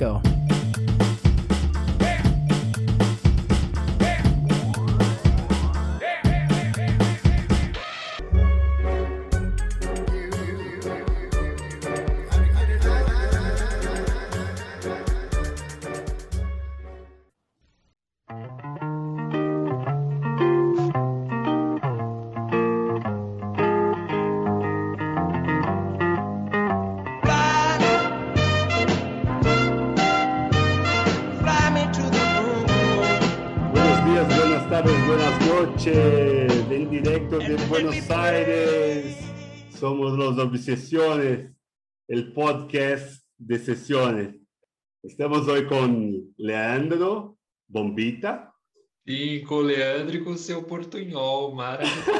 go. Buenos Aires. Somos los Obsesiones, el podcast de sesiones. Estamos hoy con Leandro Bombita E com o Leandro e com seu portunhol maravilhoso.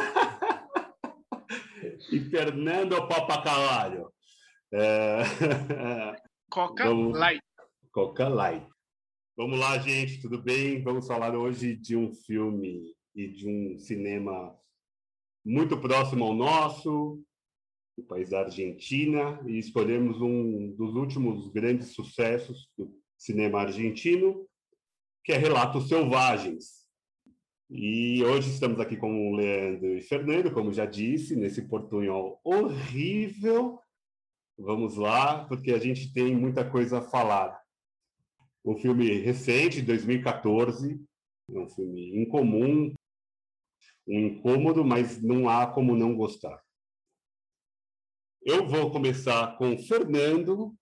e Fernando Papacaralho. É... Coca Vamos- Light. Coca Light. Vamos lá, gente, tudo bem? Vamos falar hoje de um filme e de um cinema muito próximo ao nosso, do país da Argentina, e escolhemos um dos últimos grandes sucessos do cinema argentino, que é Relatos Selvagens. E hoje estamos aqui com o Leandro e Fernando, como já disse, nesse portunhol horrível. Vamos lá, porque a gente tem muita coisa a falar um filme recente, de 2014, é um filme incomum, um incômodo, mas não há como não gostar. Eu vou começar com Fernando.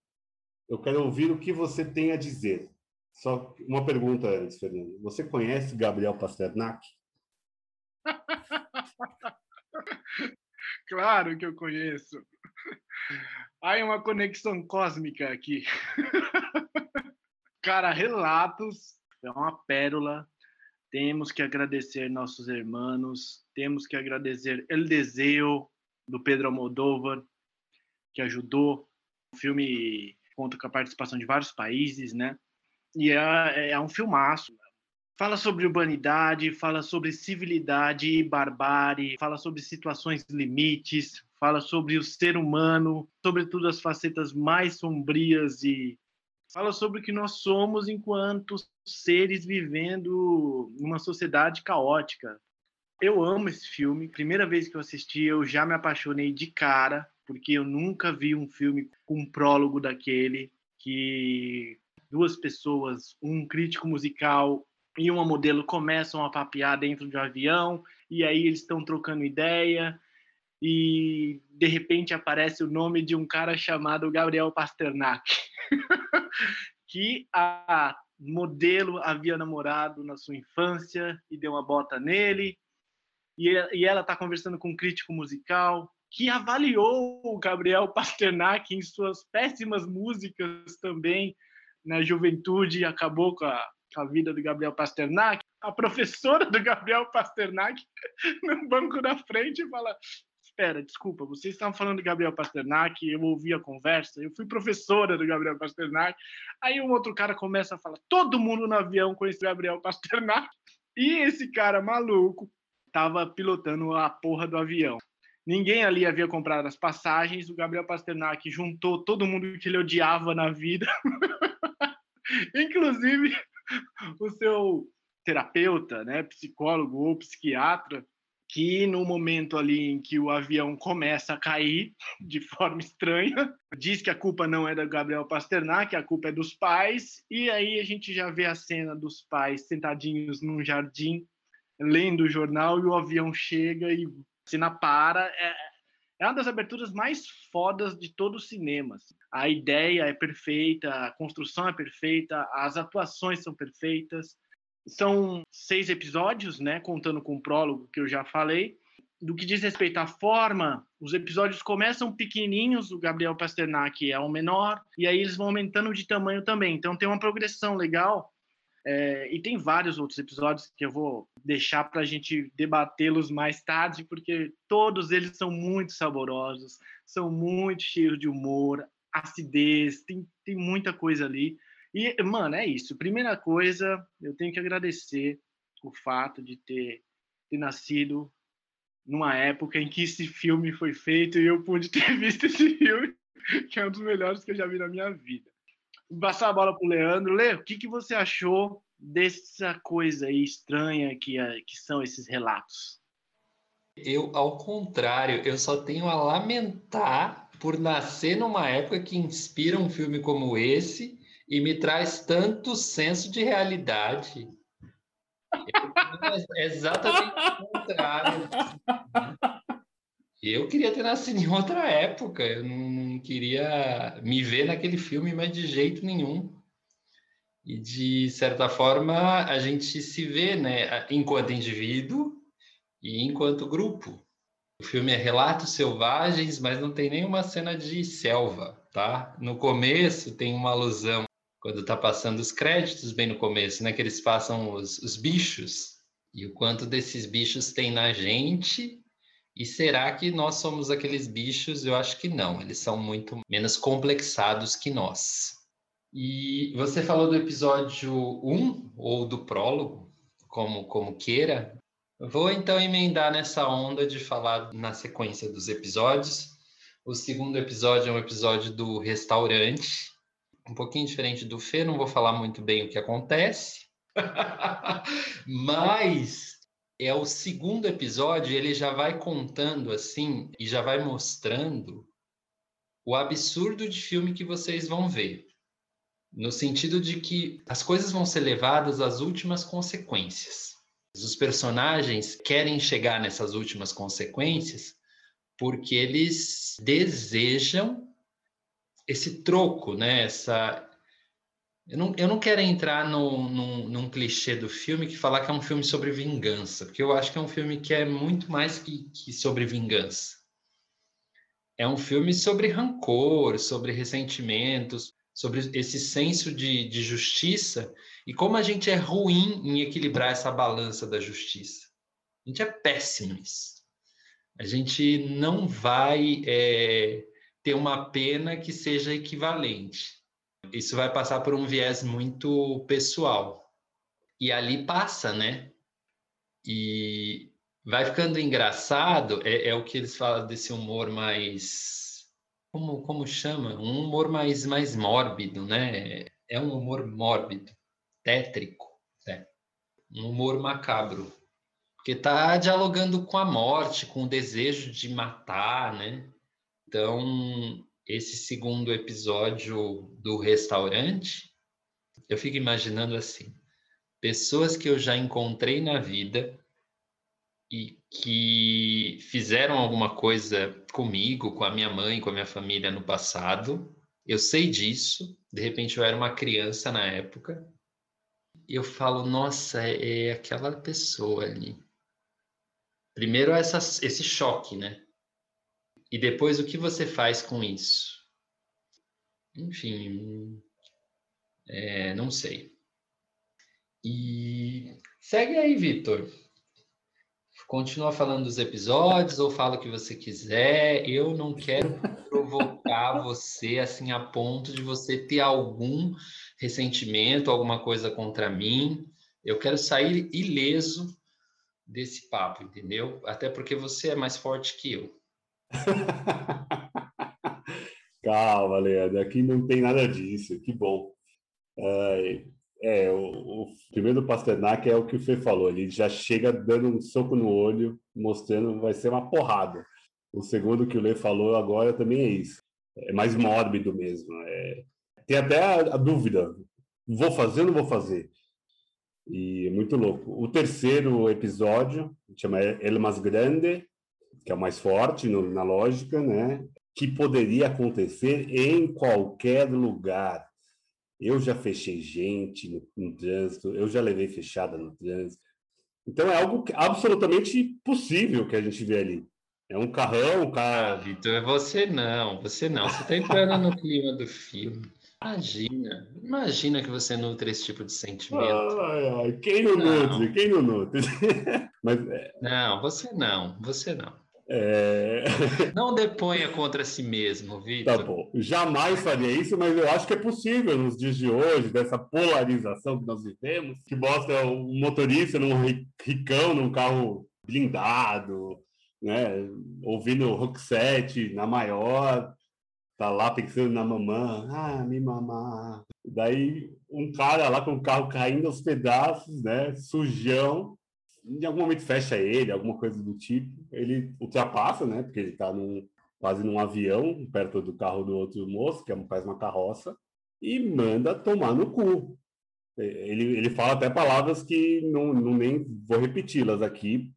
Eu quero ouvir o que você tem a dizer. Só uma pergunta antes, Fernando. Você conhece Gabriel Pasternak? Claro que eu conheço. Há uma conexão cósmica aqui. Cara, Relatos é uma pérola. Temos que agradecer nossos irmãos. Temos que agradecer El Deseo, do Pedro Almodóvar, que ajudou. O filme conta com a participação de vários países, né? E é, é um filmaço. Fala sobre urbanidade, fala sobre civilidade e barbárie, fala sobre situações limites, fala sobre o ser humano, sobretudo as facetas mais sombrias e fala sobre o que nós somos enquanto seres vivendo numa sociedade caótica. Eu amo esse filme. Primeira vez que eu assisti, eu já me apaixonei de cara, porque eu nunca vi um filme com um prólogo daquele que duas pessoas, um crítico musical e uma modelo começam a papear dentro de um avião e aí eles estão trocando ideia e de repente aparece o nome de um cara chamado Gabriel Pasternak, que a modelo havia namorado na sua infância e deu uma bota nele, e, e ela está conversando com um crítico musical que avaliou o Gabriel Pasternak em suas péssimas músicas também na juventude, acabou com a, com a vida do Gabriel Pasternak. A professora do Gabriel Pasternak no banco da frente fala: Espera, desculpa, vocês estavam falando do Gabriel Pasternak, eu ouvi a conversa, eu fui professora do Gabriel Pasternak. Aí um outro cara começa a falar: todo mundo no avião conhece o Gabriel Pasternak. E esse cara maluco estava pilotando a porra do avião. Ninguém ali havia comprado as passagens. O Gabriel Pasternak juntou todo mundo que ele odiava na vida, inclusive o seu terapeuta, né, psicólogo ou psiquiatra, que no momento ali em que o avião começa a cair de forma estranha, diz que a culpa não é do Gabriel Pasternak, a culpa é dos pais, e aí a gente já vê a cena dos pais sentadinhos num jardim, lendo o jornal, e o avião chega e a cena para. É, é uma das aberturas mais fodas de todo o cinema. assim. A ideia é perfeita, a construção é perfeita, as atuações são perfeitas. São seis episódios, né, contando com o prólogo que eu já falei. Do que diz respeito à forma, os episódios começam pequenininhos, o Gabriel Pasternak é o menor, e aí eles vão aumentando de tamanho também. Então tem uma progressão legal. É, e tem vários outros episódios que eu vou deixar para a gente debatê-los mais tarde, porque todos eles são muito saborosos, são muito cheios de humor, acidez, tem, tem muita coisa ali. E, mano, é isso. Primeira coisa, eu tenho que agradecer o fato de ter, ter nascido numa época em que esse filme foi feito e eu pude ter visto esse filme, que é um dos melhores que eu já vi na minha vida. passar a bola para o Leandro. Lê, o que, que você achou dessa coisa aí estranha que, é, que são esses relatos? Eu, ao contrário, eu só tenho a lamentar por nascer numa época que inspira um filme como esse e me traz tanto senso de realidade. É exatamente o contrário. Eu queria ter nascido em outra época, eu não queria me ver naquele filme, mas de jeito nenhum. E de certa forma a gente se vê, né, enquanto indivíduo e enquanto grupo. O filme é Relatos Selvagens, mas não tem nenhuma cena de selva, tá? No começo tem uma alusão quando está passando os créditos bem no começo, né, que eles passam os, os bichos e o quanto desses bichos tem na gente e será que nós somos aqueles bichos? Eu acho que não, eles são muito menos complexados que nós. E você falou do episódio 1, ou do prólogo, como, como queira. Vou então emendar nessa onda de falar na sequência dos episódios. O segundo episódio é um episódio do restaurante, um pouquinho diferente do Fê, não vou falar muito bem o que acontece, mas é o segundo episódio, ele já vai contando assim e já vai mostrando o absurdo de filme que vocês vão ver. No sentido de que as coisas vão ser levadas às últimas consequências. Os personagens querem chegar nessas últimas consequências porque eles desejam esse troco, né? Essa, eu não, eu não quero entrar no, no, num clichê do filme que falar que é um filme sobre vingança, porque eu acho que é um filme que é muito mais que, que sobre vingança. É um filme sobre rancor, sobre ressentimentos, sobre esse senso de, de justiça e como a gente é ruim em equilibrar essa balança da justiça. A gente é péssimo nisso. A gente não vai é, ter uma pena que seja equivalente isso vai passar por um viés muito pessoal. E ali passa, né? E vai ficando engraçado, é, é o que eles falam desse humor mais. Como, como chama? Um humor mais, mais mórbido, né? É um humor mórbido, tétrico, né? um humor macabro. Porque está dialogando com a morte, com o desejo de matar, né? Então, esse segundo episódio do restaurante, eu fico imaginando assim: pessoas que eu já encontrei na vida e que fizeram alguma coisa comigo, com a minha mãe, com a minha família no passado. Eu sei disso, de repente eu era uma criança na época, e eu falo, nossa, é, é aquela pessoa ali. Primeiro essa, esse choque, né? E depois, o que você faz com isso? Enfim, é, não sei. E segue aí, Vitor. Continua falando dos episódios ou fala o que você quiser. Eu não quero provocar você assim a ponto de você ter algum ressentimento, alguma coisa contra mim. Eu quero sair ileso desse papo, entendeu? Até porque você é mais forte que eu. Calma, Leandro, aqui não tem nada disso, que bom. É, o, o, primeiro Pasternak é o que o Fê falou, ele já chega dando um soco no olho, mostrando vai ser uma porrada. O segundo que o Lê falou agora também é isso, é mais mórbido mesmo. É, tem até a, a dúvida, vou fazer ou não vou fazer? E é muito louco. O terceiro episódio chama El Mais Grande, que é o mais forte no, na lógica, né? Que poderia acontecer em qualquer lugar. Eu já fechei gente no, no trânsito, eu já levei fechada no trânsito. Então é algo absolutamente possível que a gente vê ali. É um carrão, um carro. Ah, Vitor, você não, você não. Você está entrando no clima do filme. Imagina, imagina que você nutre esse tipo de sentimento. Ai, ai, quem não, não. nutre? Quem não nutre? Mas, é... Não, você não, você não. É... Não deponha contra si mesmo, Vitor. Tá bom. Jamais faria isso, mas eu acho que é possível nos dias de hoje, dessa polarização que nós vivemos, que mostra um motorista num ricão, num carro blindado, né? ouvindo rock set na maior. tá lá pensando na mamã, ah, me mamar. Daí um cara lá com o carro caindo aos pedaços, né, sujão, em algum momento fecha ele, alguma coisa do tipo. Ele ultrapassa, né, porque ele tá num, quase num avião, perto do carro do outro moço, que é faz uma carroça, e manda tomar no cu. Ele, ele fala até palavras que não, não nem vou repeti-las aqui,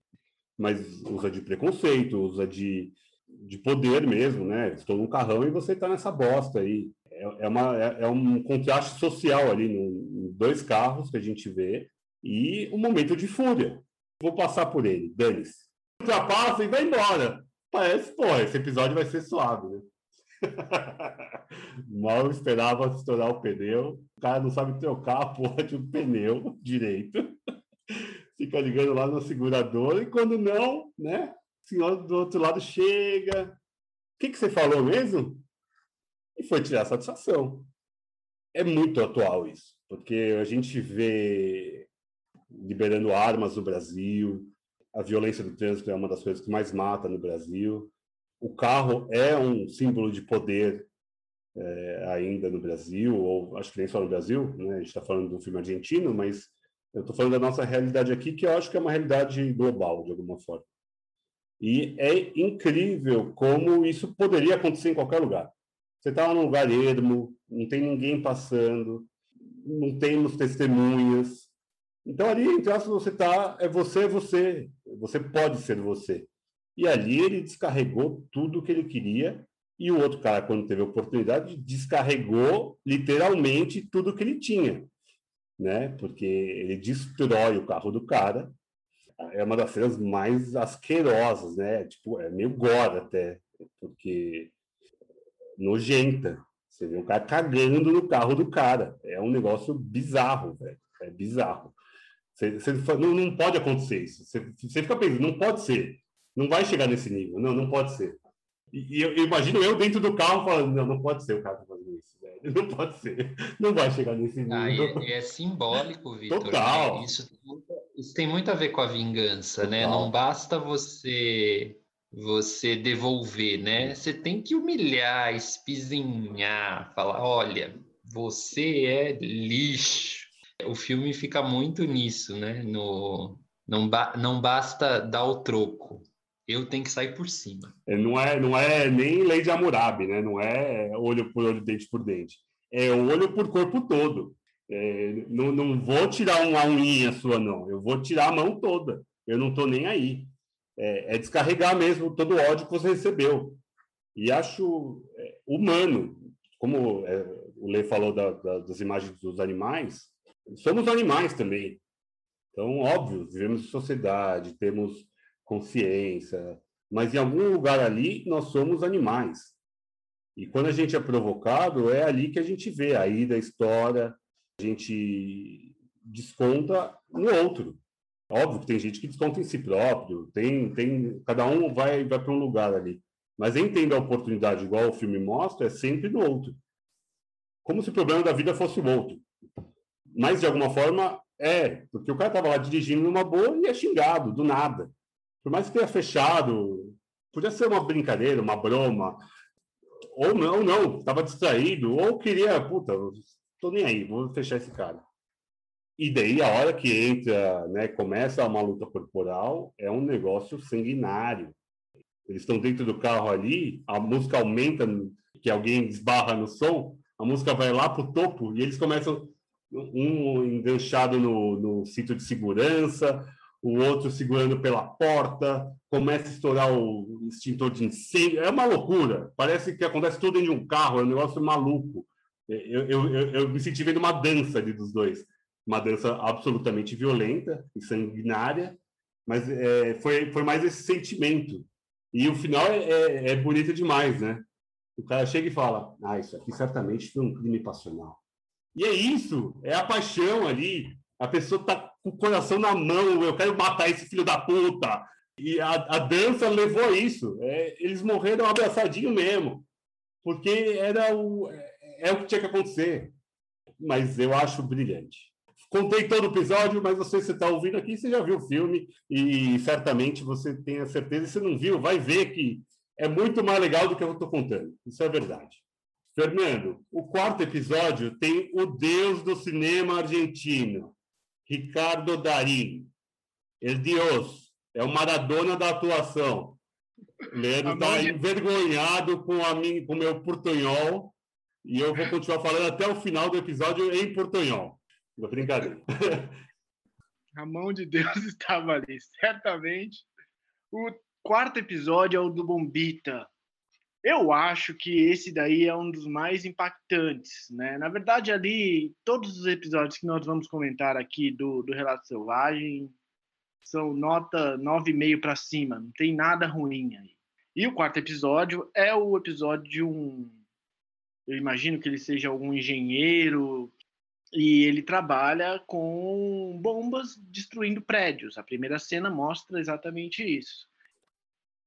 mas usa de preconceito, usa de, de poder mesmo, né? Estou num carrão e você está nessa bosta aí. É, é, uma, é, é, um contraste social ali, em dois carros que a gente vê, e um momento de fúria. Vou passar por ele, dane-se. Ultrapassa e vai embora. Parece, pô, esse episódio vai ser suave, né? Mal esperava estourar o pneu. O cara não sabe trocar a porra de um pneu direito. Fica ligando lá no segurador e quando não, né? O senhor do outro lado chega. O que, que você falou mesmo? E foi tirar satisfação. É muito atual isso, porque a gente vê liberando armas no Brasil, a violência do trânsito é uma das coisas que mais mata no Brasil o carro é um símbolo de poder é, ainda no Brasil, ou acho que nem só no Brasil, né? a gente está falando do filme argentino, mas eu estou falando da nossa realidade aqui, que eu acho que é uma realidade global, de alguma forma. E é incrível como isso poderia acontecer em qualquer lugar. Você está num lugar ermo, não tem ninguém passando, não temos testemunhas. Então, ali, entre aspas, você está, é você, é você. Você pode ser você. E ali ele descarregou tudo o que ele queria. E o outro cara, quando teve a oportunidade, descarregou literalmente tudo que ele tinha, né? Porque ele destrói o carro do cara. É uma das cenas mais asquerosas, né? Tipo, é meio gore até, porque nojenta. Você vê um cara cagando no carro do cara. É um negócio bizarro, velho. É bizarro. Você, você, não, não pode acontecer isso. Você, você fica pensando, não pode ser. Não vai chegar nesse nível. Não, não pode ser. E, e eu, eu, imagino eu dentro do carro falando, não, não pode ser o cara fazendo isso, velho. Não pode ser. Não vai chegar nesse ah, nível. Ah, é, é, simbólico, Vitor. Né? Total. Né? Isso, isso tem muito a ver com a vingança, né? Total. né? Não basta você você devolver, né? Você tem que humilhar, espizinhar, falar, olha, você é lixo. O filme fica muito nisso, né? No, não, ba não basta dar o troco eu tenho que sair por cima. É, não é, não é nem lei de Hammurabi, né? Não é olho por olho, dente por dente. É olho por corpo todo. É, não, não vou tirar uma unha sua, não. Eu vou tirar a mão toda. Eu não estou nem aí. É, é, descarregar mesmo todo o ódio que você recebeu. E acho é, humano, como é, o Lê falou da, da, das imagens dos animais, somos animais também. Então, óbvio, vivemos em sociedade, temos consciência, mas em algum lugar ali nós somos animais. E quando a gente é provocado, é ali que a gente vê a ida, a história, a gente desconta no outro. Óbvio que tem gente que desconta em si próprio, tem, tem cada um vai, vai para um lugar ali. Mas entender a oportunidade, igual o filme mostra, é sempre no outro. Como se o problema da vida fosse o outro. Mas, de alguma forma, é, porque o cara estava lá dirigindo numa boa e é xingado, do nada por mais que tenha fechado, podia ser uma brincadeira, uma broma, ou não, não, estava distraído, ou queria, puta, tô nem aí, vou fechar esse cara. E daí, a hora que entra, né, começa uma luta corporal, é um negócio sanguinário. Eles estão dentro do carro ali, a música aumenta, que alguém esbarra no som, a música vai lá para o topo e eles começam um enganchado no, no cinto de segurança, o outro segurando pela porta, começa a estourar o extintor de incêndio. É uma loucura. Parece que acontece tudo de um carro, é um negócio maluco. Eu, eu, eu, eu me senti vendo uma dança ali dos dois. Uma dança absolutamente violenta e sanguinária, mas é, foi, foi mais esse sentimento. E o final é, é, é bonito demais, né? O cara chega e fala: Ah, isso aqui certamente foi um crime passional. E é isso, é a paixão ali. A pessoa está com o coração na mão, eu quero matar esse filho da puta. E a, a dança levou a isso. É, eles morreram abraçadinho mesmo, porque era o, é, é o que tinha que acontecer. Mas eu acho brilhante. Contei todo o episódio, mas você está ouvindo aqui, você já viu o filme e certamente você tem a certeza, se não viu, vai ver que é muito mais legal do que eu estou contando. Isso é verdade. Fernando, o quarto episódio tem o deus do cinema argentino, Ricardo Darín. El Dios, é o Maradona da atuação. Leandro está envergonhado com a minha, com o meu portunhol e eu vou continuar falando até o final do episódio em portunhol. Brincadeira. A mão de Deus estava ali, certamente. O quarto episódio é o do Bombita. Eu acho que esse daí é um dos mais impactantes, né? Na verdade, ali, todos os episódios que nós vamos comentar aqui do, do Relato Selvagem são nota 9,5 para cima, não tem nada ruim aí. E o quarto episódio é o episódio de um. Eu imagino que ele seja algum engenheiro e ele trabalha com bombas destruindo prédios. A primeira cena mostra exatamente isso.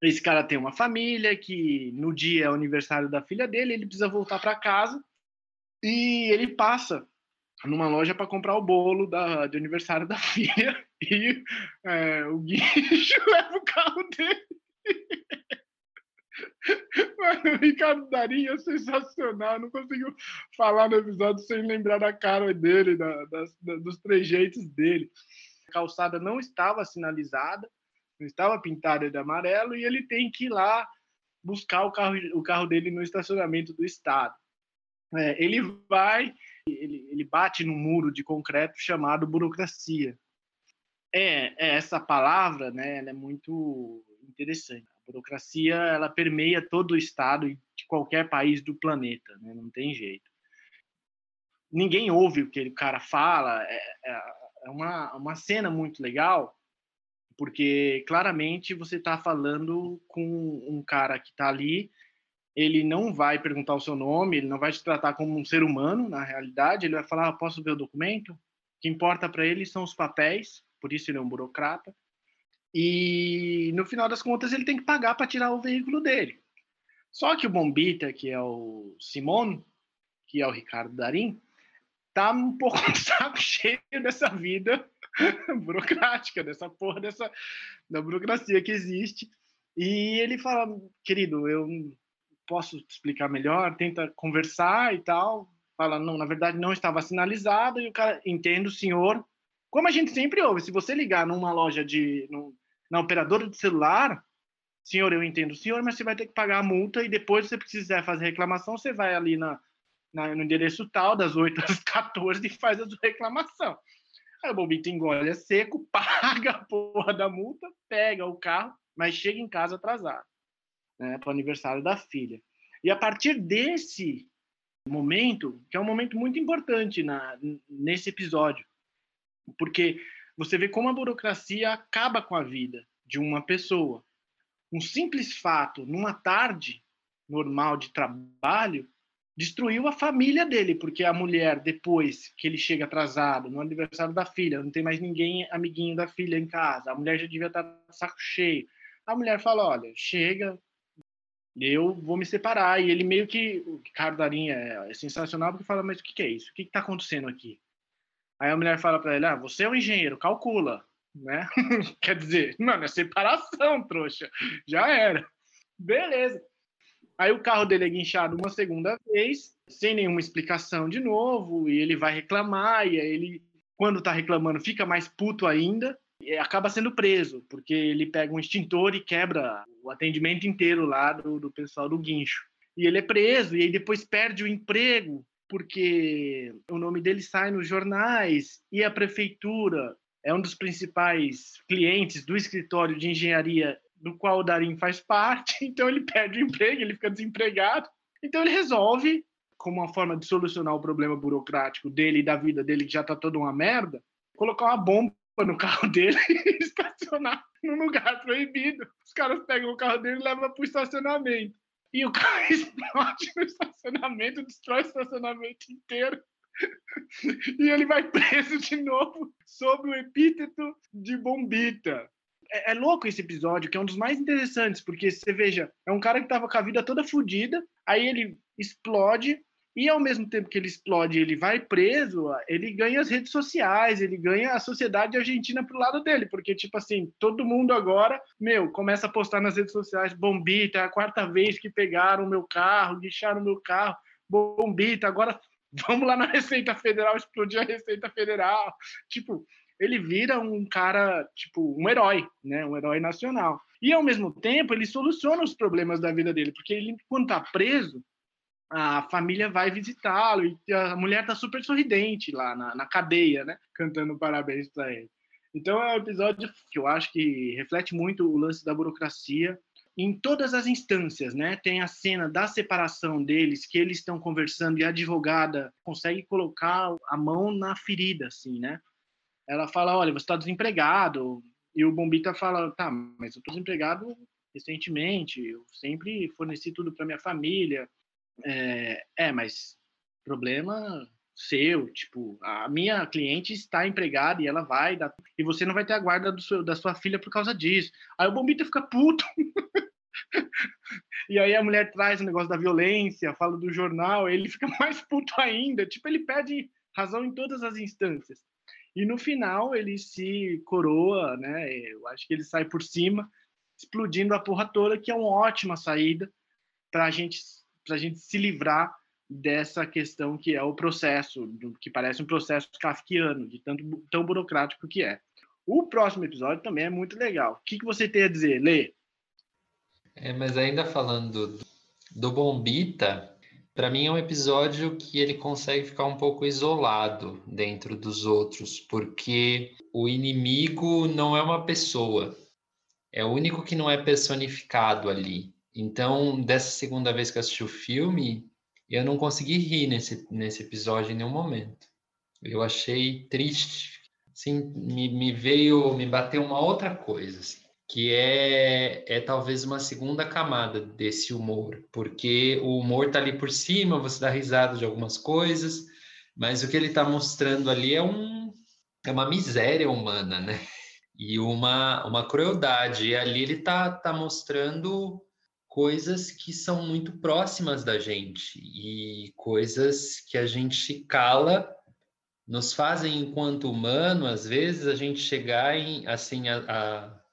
Esse cara tem uma família que no dia é o aniversário da filha dele, ele precisa voltar para casa e ele passa numa loja para comprar o bolo da, de aniversário da filha e é, o guincho leva o carro dele. Mano, o Ricardo Darinho é sensacional. não consigo falar no episódio sem lembrar da cara dele, da, das, da, dos trejeitos dele. A calçada não estava sinalizada, não estava pintada de amarelo, e ele tem que ir lá buscar o carro, o carro dele no estacionamento do Estado. É, ele vai, ele, ele bate num muro de concreto chamado burocracia. É, é essa palavra, né? É muito interessante. A burocracia ela permeia todo o estado de qualquer país do planeta, né? Não tem jeito. Ninguém ouve o que o cara fala. É, é, é uma, uma cena muito legal porque claramente você está falando com um cara que está ali ele não vai perguntar o seu nome, ele não vai te tratar como um ser humano, na realidade, ele vai falar, ah, posso ver o documento? O que importa para ele são os papéis, por isso ele é um burocrata. E no final das contas ele tem que pagar para tirar o veículo dele. Só que o Bombita, que é o Simon, que é o Ricardo Darim, tá um pouco saco cheio dessa vida burocrática, dessa porra dessa da burocracia que existe. E ele fala, querido, eu posso explicar melhor, tenta conversar e tal. Fala, não, na verdade não estava sinalizado, e o cara, entende o senhor. Como a gente sempre ouve, se você ligar numa loja de. Num, na operadora de celular, senhor, eu entendo senhor, mas você vai ter que pagar a multa e depois, se você precisar fazer reclamação, você vai ali na, no endereço tal, das 8 às 14, e faz a sua reclamação. Aí o Bobito engole é seco, paga a porra da multa, pega o carro, mas chega em casa atrasado né, para o aniversário da filha. E a partir desse momento, que é um momento muito importante na, nesse episódio, porque você vê como a burocracia acaba com a vida de uma pessoa. Um simples fato, numa tarde normal de trabalho, destruiu a família dele, porque a mulher, depois que ele chega atrasado no aniversário da filha, não tem mais ninguém amiguinho da filha em casa, a mulher já devia estar saco cheio. A mulher fala: Olha, chega, eu vou me separar. E ele meio que, o Ricardo Darinha é, é sensacional, porque fala, mas o que, que é isso? O que está acontecendo aqui? Aí a mulher fala para ele, ah, você é um engenheiro, calcula, né? Quer dizer, mano, é separação, trouxa. Já era. Beleza. Aí o carro dele é guinchado uma segunda vez, sem nenhuma explicação de novo, e ele vai reclamar, e aí ele, quando tá reclamando, fica mais puto ainda, acaba sendo preso, porque ele pega um extintor e quebra o atendimento inteiro lá do, do pessoal do guincho. E ele é preso, e aí depois perde o emprego, porque o nome dele sai nos jornais, e a prefeitura é um dos principais clientes do escritório de engenharia do qual o Darim faz parte, então ele perde o emprego, ele fica desempregado. Então ele resolve, como uma forma de solucionar o problema burocrático dele e da vida dele, que já está toda uma merda, colocar uma bomba no carro dele e estacionar num lugar proibido. Os caras pegam o carro dele e levam para o estacionamento. E o carro explode no estacionamento, destrói o estacionamento inteiro. E ele vai preso de novo sob o epíteto de bombita. É, é, louco esse episódio, que é um dos mais interessantes, porque você veja, é um cara que tava com a vida toda fodida, aí ele explode, e ao mesmo tempo que ele explode, ele vai preso, ele ganha as redes sociais, ele ganha a sociedade argentina pro lado dele, porque tipo assim, todo mundo agora, meu, começa a postar nas redes sociais, bombita, é a quarta vez que pegaram o meu carro, guicharam o meu carro, bombita, agora vamos lá na Receita Federal explodir a Receita Federal. Tipo, ele vira um cara, tipo, um herói, né? Um herói nacional. E ao mesmo tempo, ele soluciona os problemas da vida dele, porque ele quando tá preso, a família vai visitá-lo e a mulher tá super sorridente lá na, na cadeia, né? Cantando parabéns para ele. Então é um episódio que eu acho que reflete muito o lance da burocracia em todas as instâncias, né? Tem a cena da separação deles, que eles estão conversando e a advogada consegue colocar a mão na ferida, assim, né? Ela fala, olha, você está desempregado. E o Bombita fala, tá, mas eu estou desempregado recentemente, eu sempre forneci tudo para minha família. É, é, mas problema seu, tipo, a minha cliente está empregada e ela vai dar, e você não vai ter a guarda seu, da sua filha por causa disso. Aí o Bombita fica puto. e aí a mulher traz o negócio da violência, fala do jornal, ele fica mais puto ainda. Tipo, ele pede razão em todas as instâncias. E no final ele se coroa, né? Eu acho que ele sai por cima, explodindo a porra toda, que é uma ótima saída para gente, a gente se livrar dessa questão que é o processo, que parece um processo kafkiano, de tanto tão burocrático que é. O próximo episódio também é muito legal. O que, que você tem a dizer, Lê? É, mas ainda falando do, do Bombita, para mim é um episódio que ele consegue ficar um pouco isolado dentro dos outros, porque o inimigo não é uma pessoa, é o único que não é personificado ali. Então, dessa segunda vez que eu assisti o filme, eu não consegui rir nesse, nesse episódio em nenhum momento. Eu achei triste. Sim, me, me veio, me bateu uma outra coisa, assim, que é, é talvez uma segunda camada desse humor, porque o humor tá ali por cima, você dá risada de algumas coisas, mas o que ele está mostrando ali é, um, é uma miséria humana, né? E uma, uma crueldade. E ali ele tá, tá mostrando coisas que são muito próximas da gente e coisas que a gente cala nos fazem enquanto humano às vezes a gente chegar em assim a, a,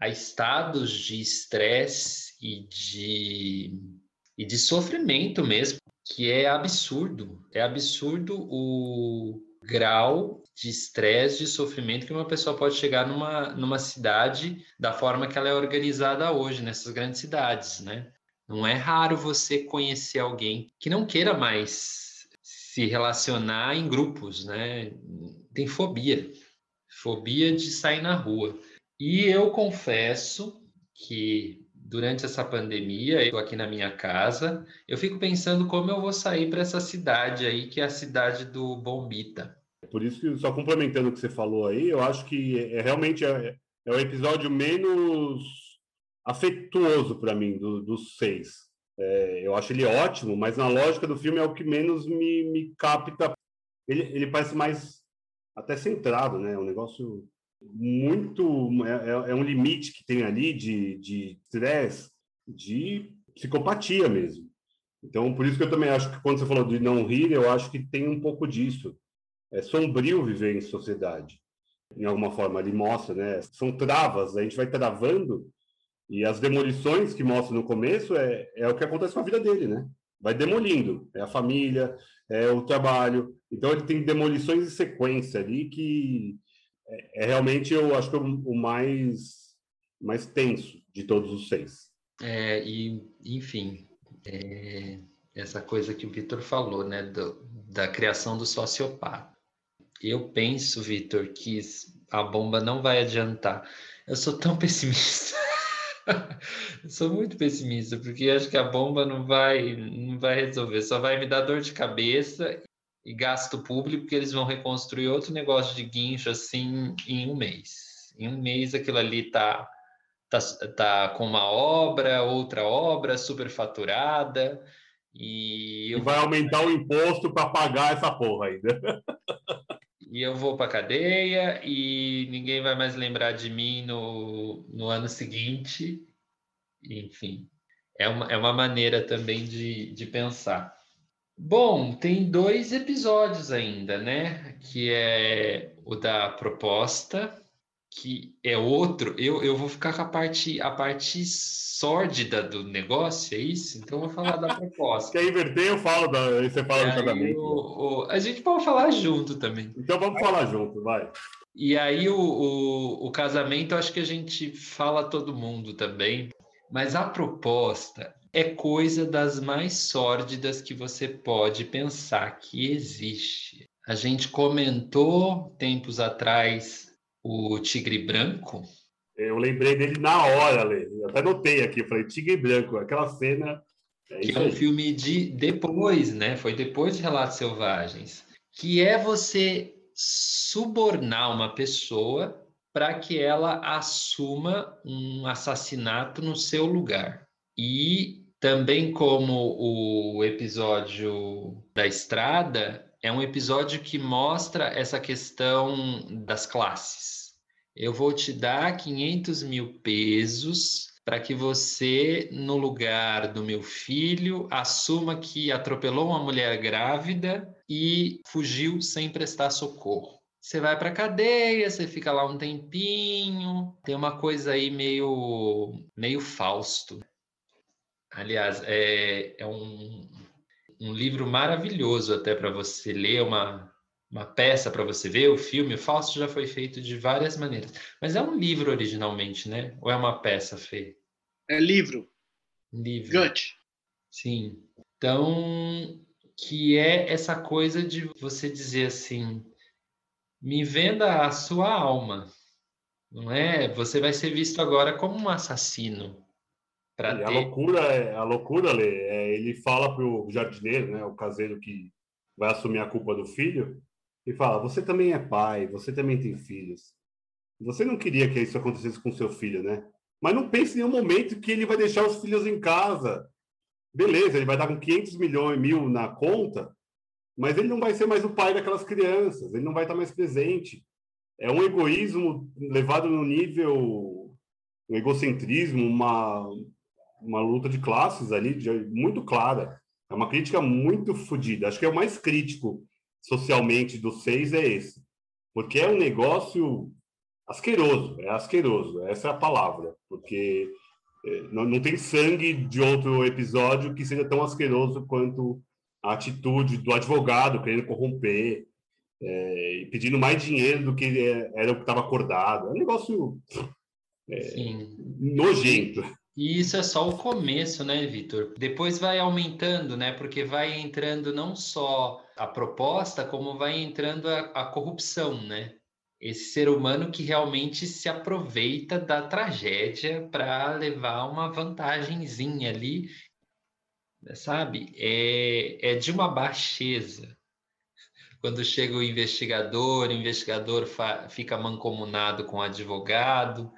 a estados de estresse e de e de sofrimento mesmo que é absurdo é absurdo o grau de estresse, de sofrimento que uma pessoa pode chegar numa, numa cidade da forma que ela é organizada hoje, nessas grandes cidades, né? Não é raro você conhecer alguém que não queira mais se relacionar em grupos, né? Tem fobia, fobia de sair na rua. E eu confesso que durante essa pandemia, eu aqui na minha casa, eu fico pensando como eu vou sair para essa cidade aí, que é a cidade do Bombita. Por isso que, só complementando o que você falou aí, eu acho que é, realmente é, é o episódio menos afetuoso para mim do, dos seis. É, eu acho ele ótimo, mas na lógica do filme é o que menos me, me capta. Ele, ele parece mais até centrado, né? Um negócio muito. É, é, é um limite que tem ali de, de estresse, de psicopatia mesmo. Então, por isso que eu também acho que quando você falou de não rir, eu acho que tem um pouco disso é sombrio viver em sociedade. Em alguma forma, ele mostra, né? São travas, a gente vai travando e as demolições que mostra no começo é, é o que acontece com a vida dele, né? Vai demolindo, é a família, é o trabalho. Então ele tem demolições em sequência ali que é, é realmente eu acho que é o, mais mais tenso de todos os seis. É, e enfim, é, essa coisa que o Vitor falou, né, do, da criação do sociopata. Eu penso, Vitor, que a bomba não vai adiantar. Eu sou tão pessimista. sou muito pessimista, porque acho que a bomba não vai, não vai resolver, só vai me dar dor de cabeça e gasto público, porque eles vão reconstruir outro negócio de guincho assim em um mês. Em um mês aquilo ali tá, tá, tá com uma obra, outra obra superfaturada. E, e vai aumentar o imposto para pagar essa porra ainda. e eu vou para cadeia e ninguém vai mais lembrar de mim no, no ano seguinte. Enfim, é uma, é uma maneira também de, de pensar. Bom, tem dois episódios ainda, né? Que é o da proposta que é outro, eu, eu vou ficar com a parte, a parte sórdida do negócio, é isso? Então eu vou falar da proposta. Quer inverter, eu falo, da, você fala do casamento. O, o, a gente pode falar junto também. Então vamos falar junto, vai. E aí o, o, o casamento, acho que a gente fala todo mundo também, mas a proposta é coisa das mais sórdidas que você pode pensar que existe. A gente comentou tempos atrás o Tigre Branco. Eu lembrei dele na hora, Lê. Eu até notei aqui, eu falei Tigre Branco, aquela cena. É que é um aí. filme de depois, né? Foi depois de Relatos Selvagens. Que é você subornar uma pessoa para que ela assuma um assassinato no seu lugar. E também como o episódio da estrada, é um episódio que mostra essa questão das classes. Eu vou te dar 500 mil pesos para que você, no lugar do meu filho, assuma que atropelou uma mulher grávida e fugiu sem prestar socorro. Você vai para cadeia, você fica lá um tempinho, tem uma coisa aí meio, meio Fausto. Aliás, é, é um, um livro maravilhoso até para você ler, uma, uma peça para você ver. O filme, o Fausto já foi feito de várias maneiras. Mas é um livro originalmente, né? Ou é uma peça, Fê? É livro. Livro. Gut. Sim. Então, que é essa coisa de você dizer assim, me venda a sua alma. Não é? Você vai ser visto agora como um assassino. Ter... A loucura, é, a loucura, Lê, é, ele fala para o jardineiro, né, o caseiro que vai assumir a culpa do filho, e fala: Você também é pai, você também tem filhos. Você não queria que isso acontecesse com seu filho, né? Mas não pense em nenhum momento que ele vai deixar os filhos em casa. Beleza, ele vai dar com 500 milhões mil na conta, mas ele não vai ser mais o pai daquelas crianças, ele não vai estar mais presente. É um egoísmo levado no nível, um egocentrismo, uma, uma luta de classes ali de, muito clara. É uma crítica muito fodida. Acho que é o mais crítico socialmente dos seis é esse. Porque é um negócio asqueroso, é asqueroso, essa é a palavra. Porque é, não, não tem sangue de outro episódio que seja tão asqueroso quanto a atitude do advogado querendo corromper, é, pedindo mais dinheiro do que era o que estava acordado. É um negócio é, nojento. E isso é só o começo, né, Vitor? Depois vai aumentando, né? Porque vai entrando não só a proposta, como vai entrando a, a corrupção, né? Esse ser humano que realmente se aproveita da tragédia para levar uma vantagenzinha ali, sabe? É, é de uma baixeza. Quando chega o investigador, o investigador fica mancomunado com o advogado,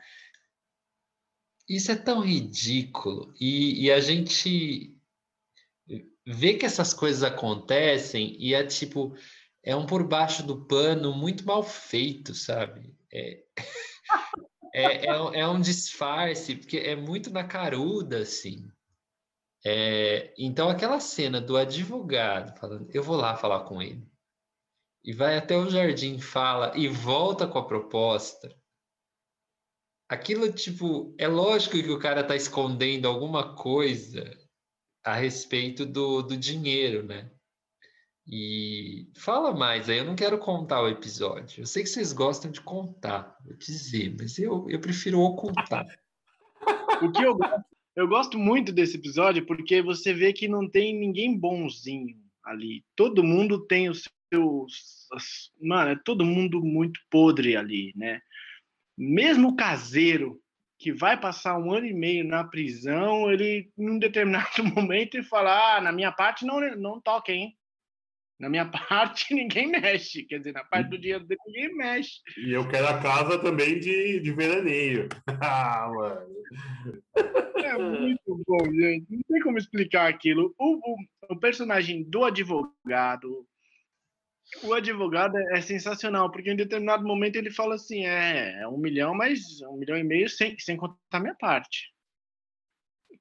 isso é tão ridículo. E, e, a gente vê que essas coisas acontecem e é tipo, é um por baixo do pano muito mal feito, sabe? É, é, é, é um disfarce, porque é muito na caruda, assim. É, então, aquela cena do advogado falando, eu vou lá falar com ele. E vai até o jardim, fala e volta com a proposta aquilo, tipo, é lógico que o cara tá escondendo alguma coisa a respeito do, do dinheiro, né? E fala mais aí, eu não quero contar o episódio. Eu sei que vocês gostam de contar, vou dizer, mas eu, eu prefiro ocultar. o que eu gosto, eu gosto muito desse episódio porque você vê que não tem ninguém bonzinho ali. Todo mundo tem os seus. Mano, é todo mundo muito podre ali, né? Mesmo o caseiro que vai passar um ano e meio na prisão, ele, num determinado momento, ele fala: ah, na minha parte não, não toca, hein? Na minha parte, ninguém mexe. Quer dizer, na parte do dia dele, ninguém mexe. E eu quero a casa também de, de veraneio. ah, mano. É muito bom, gente. Não tem como explicar aquilo. O, o, o personagem do advogado, o advogado é sensacional, porque em determinado momento ele fala assim: é, é um milhão, mas um milhão e meio sem, sem contar a minha parte.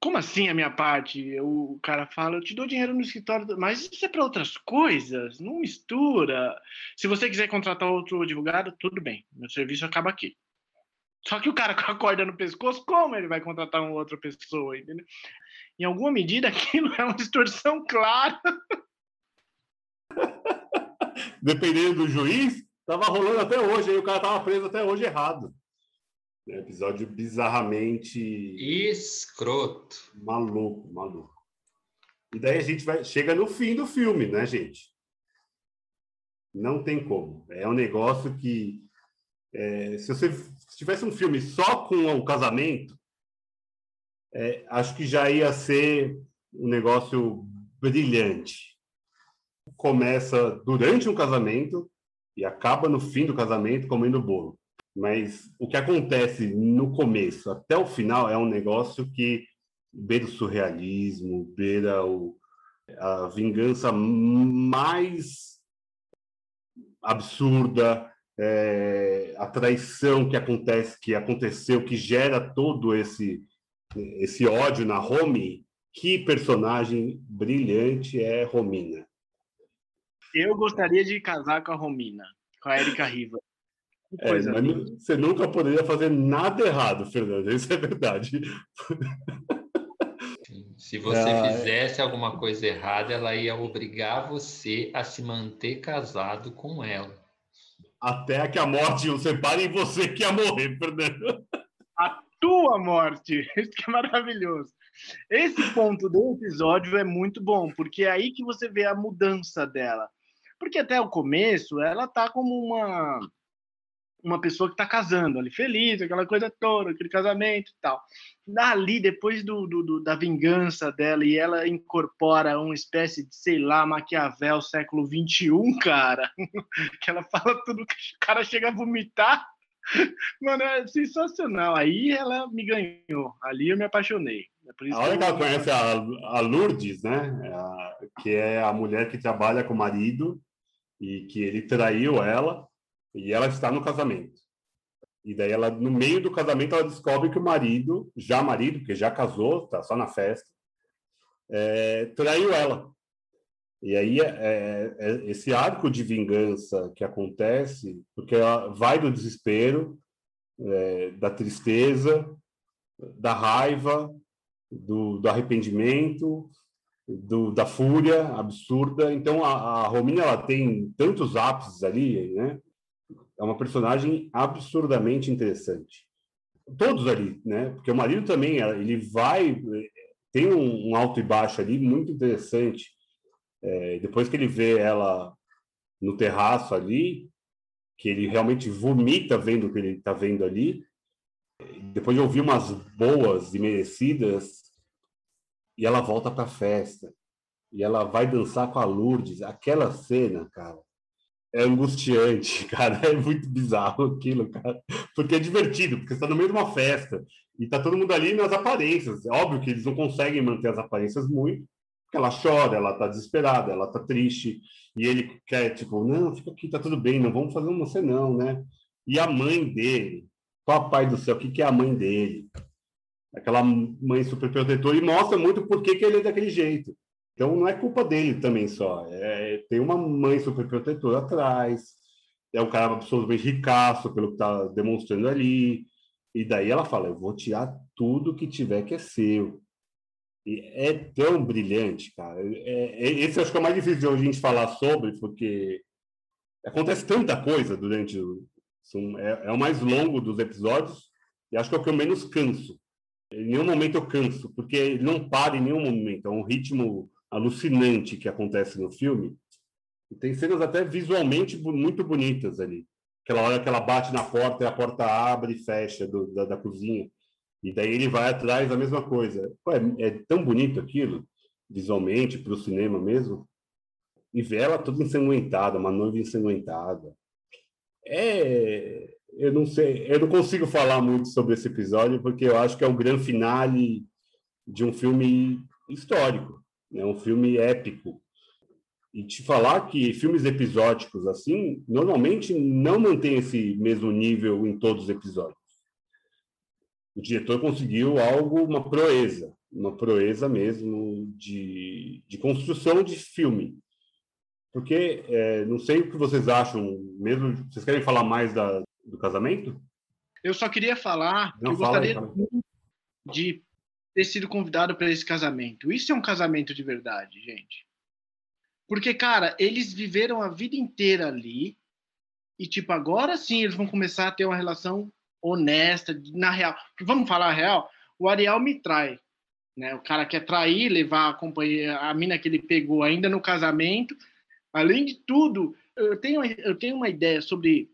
Como assim a minha parte? O cara fala: eu te dou dinheiro no escritório, mas isso é para outras coisas, não mistura. Se você quiser contratar outro advogado, tudo bem, meu serviço acaba aqui. Só que o cara com a corda no pescoço, como ele vai contratar uma outra pessoa, entendeu? Em alguma medida, aquilo é uma distorção clara. Dependendo do juiz, tava rolando até hoje, aí o cara tava preso até hoje errado. É episódio bizarramente. Escroto. Maluco, maluco. E daí a gente vai chega no fim do filme, né, gente? Não tem como. É um negócio que é, se você se tivesse um filme só com o casamento, é, acho que já ia ser um negócio brilhante. Começa durante um casamento e acaba no fim do casamento comendo bolo. Mas o que acontece no começo até o final é um negócio que beira o surrealismo, beira o, a vingança mais absurda, é, a traição que acontece, que aconteceu, que gera todo esse esse ódio na Romy. Que personagem brilhante é Romina. Eu gostaria de casar com a Romina, com a Erika Riva. É, você nunca poderia fazer nada errado, Fernando. Isso é verdade. Se você ah, fizesse alguma coisa errada, ela ia obrigar você a se manter casado com ela. Até que a morte o separe e você que ia morrer, Fernando. A tua morte. Isso que é maravilhoso. Esse ponto do episódio é muito bom, porque é aí que você vê a mudança dela. Porque até o começo ela tá como uma uma pessoa que está casando ali, feliz, aquela coisa toda, aquele casamento e tal. Dali, depois do, do, da vingança dela, e ela incorpora uma espécie de, sei lá, Maquiavel século XXI, cara, que ela fala tudo que o cara chega a vomitar. Mano, é sensacional. Aí ela me ganhou. Ali eu me apaixonei. É a hora que ela conhece a, a Lourdes, né? É a, que é a mulher que trabalha com o marido e que ele traiu ela e ela está no casamento. E daí ela, no meio do casamento, ela descobre que o marido, já marido, porque já casou, está só na festa, é, traiu ela. E aí é, é, é, esse arco de vingança que acontece, porque ela vai do desespero, é, da tristeza, da raiva, do, do arrependimento, do, da fúria absurda. Então a, a Romina ela tem tantos ápices ali, né? é uma personagem absurdamente interessante. Todos ali, né? Porque o marido também, ele vai tem um, alto e baixo ali muito interessante. É, depois que ele vê ela no terraço ali, que ele realmente vomita vendo o que ele está vendo ali. Depois de ouvir umas boas e merecidas, e ela volta para a festa. E ela vai dançar com a Lourdes. Aquela cena, cara, é angustiante, cara. É muito bizarro aquilo, cara. Porque é divertido, porque você está no meio de uma festa e tá todo mundo ali nas aparências. É óbvio que eles não conseguem manter as aparências muito, porque ela chora, ela tá desesperada, ela tá triste, e ele quer, tipo, não, fica aqui, tá tudo bem, não vamos fazer uma não, né? E a mãe dele, papai do céu, o que, que é a mãe dele? Aquela mãe super protetora, e mostra muito por que, que ele é daquele jeito. Então não é culpa dele também só. É, tem uma mãe super protetora atrás, é um cara absolutamente ricaço pelo que está demonstrando ali. E daí ela fala: Eu vou tirar tudo que tiver que é seu. E é tão brilhante, cara. É, é, esse acho que é o mais difícil de a gente falar sobre, porque acontece tanta coisa durante o. É, é o mais longo dos episódios e acho que é o que eu menos canso. Em nenhum momento eu canso, porque ele não para em nenhum momento. É um ritmo alucinante que acontece no filme. E tem cenas até visualmente muito bonitas ali. Aquela hora que ela bate na porta e a porta abre e fecha do, da, da, cozinha. E daí ele vai atrás da mesma coisa. É, é, tão bonito aquilo, visualmente, para o cinema mesmo. E ver ela toda ensanguentada, uma noiva ensanguentada. É. Eu não sei, eu não consigo falar muito sobre esse episódio, porque eu acho que é o grande finale de um filme histórico é um filme épico. E te falar que filmes episódicos assim, normalmente não mantém esse mesmo nível em todos os episódios. O diretor conseguiu algo, uma proeza, uma proeza mesmo de, de construção de filme. Porque, é, não sei o que vocês acham, mesmo, vocês querem falar mais da, do casamento? Eu só queria falar Não, que eu fala gostaria aí, de ter sido convidado para esse casamento. Isso é um casamento de verdade, gente. Porque, cara, eles viveram a vida inteira ali e, tipo, agora sim eles vão começar a ter uma relação honesta, na real. Vamos falar a real? O Ariel me trai. Né? O cara quer trair, levar a companhia, a mina que ele pegou ainda no casamento. Além de tudo, eu tenho, eu tenho uma ideia sobre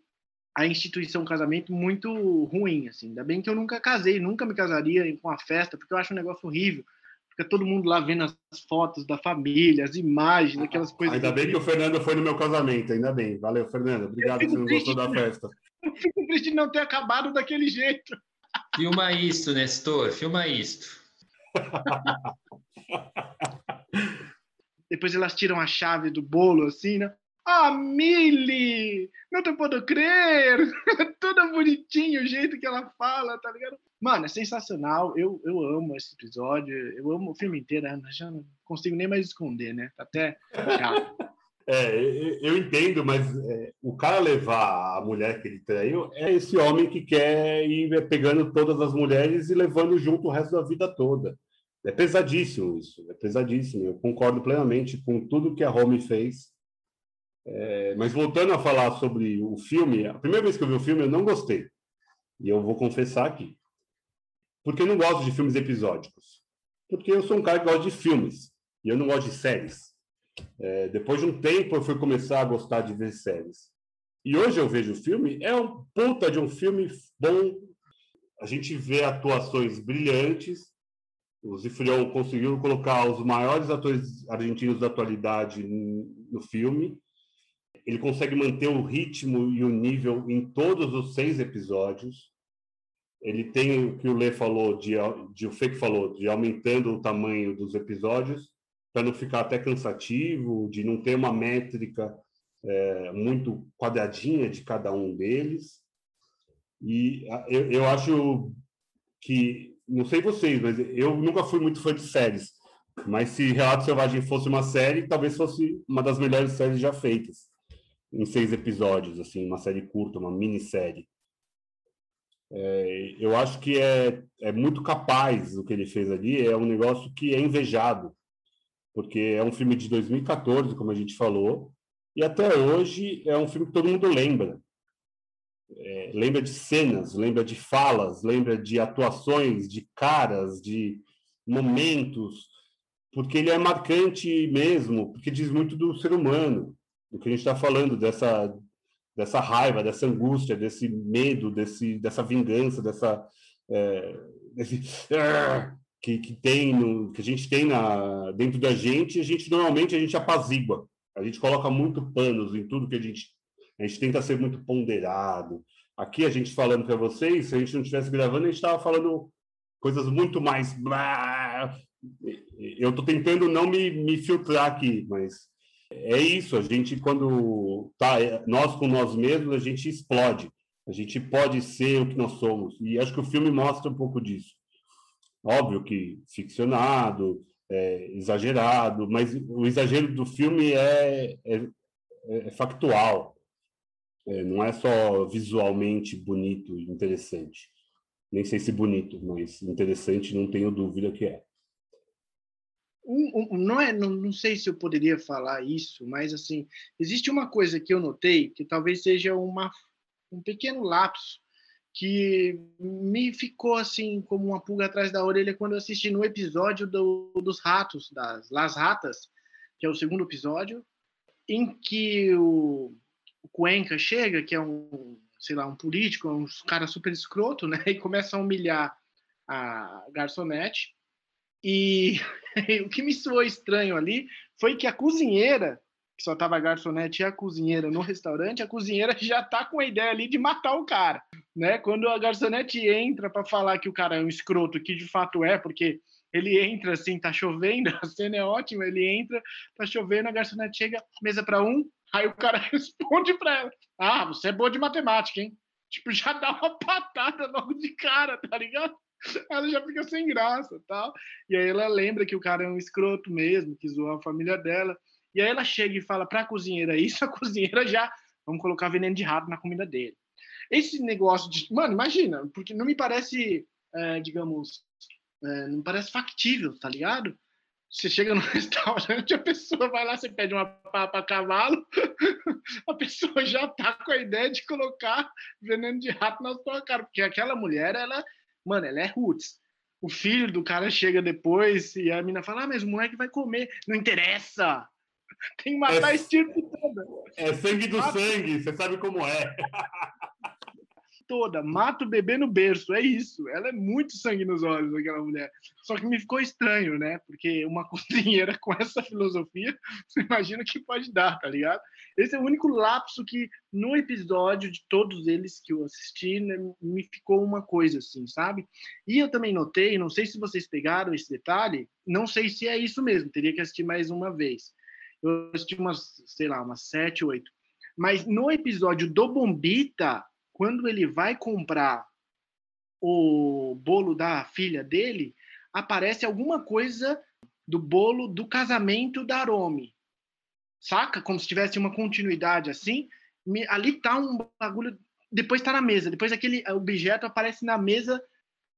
a instituição casamento muito ruim, assim. Ainda bem que eu nunca casei, nunca me casaria com uma festa, porque eu acho um negócio horrível. Fica todo mundo lá vendo as fotos da família, as imagens, aquelas coisas. Ainda bem que o Fernando foi no meu casamento, ainda bem. Valeu, Fernando. Obrigado que você não gostou da festa. Eu fico triste de não ter acabado daquele jeito. Filma isto, Nestor, filma isto. Depois elas tiram a chave do bolo, assim, né? Ah, Milly! Não te posso crer! Toda bonitinho o jeito que ela fala, tá ligado? Mano, é sensacional. Eu, eu amo esse episódio. Eu amo o filme inteiro. né? Já não consigo nem mais esconder, né? Tá até. É, eu- entendo, mas é, o cara levar a mulher que ele traiu é esse homem que quer ir pegando todas as mulheres e levando junto o resto da vida toda. É pesadíssimo isso, é pesadíssimo. Eu concordo plenamente com tudo que a Romy fez. É, mas voltando a falar sobre o filme, a primeira vez que eu vi o filme eu não gostei. E eu vou confessar aqui. Porque eu não gosto de filmes episódicos. Porque eu sou um cara que gosta de filmes. E eu não gosto de séries. É, depois de um tempo, eu fui começar a gostar de ver séries. E hoje eu vejo o filme, é um puta de um filme bom. A gente vê atuações brilhantes. O Zifrion conseguiu colocar os maiores atores argentinos da atualidade no filme. Ele consegue manter o ritmo e o nível em todos os seis episódios. Ele tem o que o Lê falou, de, de o Fê que falou, de aumentando o tamanho dos episódios para não ficar até cansativo, de não ter uma métrica é, muito quadradinha de cada um deles. E eu, eu acho que, não sei vocês, mas eu nunca fui muito fã de séries. Mas se Relato Selvagem fosse uma série, talvez fosse uma das melhores séries já feitas, em seis episódios, assim, uma série curta, uma minissérie. É, eu acho que é, é muito capaz o que ele fez ali, é um negócio que é invejado porque é um filme de 2014, como a gente falou, e até hoje é um filme que todo mundo lembra. É, lembra de cenas, lembra de falas, lembra de atuações, de caras, de momentos, porque ele é marcante mesmo, porque diz muito do ser humano, do que a gente está falando, dessa, dessa raiva, dessa angústia, desse medo, desse, dessa vingança, dessa. é, desse que, que tem no, que a gente tem na, dentro da gente, a gente normalmente a gente apazigua. A gente coloca muito panos em tudo que a gente a gente tenta ser muito ponderado. Aqui a gente falando para vocês, se a gente não estivesse gravando, a gente estava falando coisas muito mais eu estou tentando não me, me filtrar aqui, mas é isso, a gente quando tá nós com nós mesmos, a gente explode. A gente pode ser o que nós somos. E acho que o filme mostra um pouco disso. Óbvio que ficcionado, é, exagerado, mas o exagero do filme é, é, é factual. É, não é só visualmente bonito e interessante. Nem sei se bonito, mas interessante não tenho dúvida que é. Um, um, não, é não, não sei se eu poderia falar isso, mas assim existe uma coisa que eu notei que talvez seja uma, um pequeno lapso que me ficou assim como uma pulga atrás da orelha quando eu assisti no episódio do, dos ratos, das Las Ratas, que é o segundo episódio, em que o, o Cuenca chega, que é um, sei lá, um político, um cara super escroto, né, e começa a humilhar a garçonete. E o que me soou estranho ali foi que a cozinheira que só tava a garçonete e a cozinheira no restaurante, a cozinheira já tá com a ideia ali de matar o cara, né? Quando a garçonete entra para falar que o cara é um escroto, que de fato é, porque ele entra assim, tá chovendo, a cena é ótima, ele entra, tá chovendo, a garçonete chega, mesa para um, aí o cara responde para ela: "Ah, você é boa de matemática, hein?" Tipo, já dá uma patada logo de cara, tá ligado? Ela já fica sem graça, tal. E aí ela lembra que o cara é um escroto mesmo, que zoou a família dela. E aí ela chega e fala para a cozinheira isso, a cozinheira já, vamos colocar veneno de rato na comida dele. esse negócio de. Mano, imagina, porque não me parece, é, digamos, é, não parece factível, tá ligado? Você chega no restaurante, a pessoa vai lá, você pede uma papa a cavalo, a pessoa já tá com a ideia de colocar veneno de rato na sua cara, porque aquela mulher, ela, mano, ela é roots. O filho do cara chega depois e a mina fala: Ah, mas o moleque vai comer. Não interessa. Tem que matar é, esse tipo toda. É sangue do Mata. sangue, você sabe como é. toda, mata o bebê no berço, é isso. Ela é muito sangue nos olhos, aquela mulher. Só que me ficou estranho, né? Porque uma cozinheira com essa filosofia, você imagina que pode dar, tá ligado? Esse é o único lapso que, no episódio de todos eles que eu assisti, né, me ficou uma coisa assim, sabe? E eu também notei, não sei se vocês pegaram esse detalhe, não sei se é isso mesmo, teria que assistir mais uma vez. Eu assisti umas, sei lá, umas sete, oito. Mas no episódio do Bombita, quando ele vai comprar o bolo da filha dele, aparece alguma coisa do bolo do casamento da Arome. Saca? Como se tivesse uma continuidade assim. Ali tá um bagulho. Depois tá na mesa. Depois aquele objeto aparece na mesa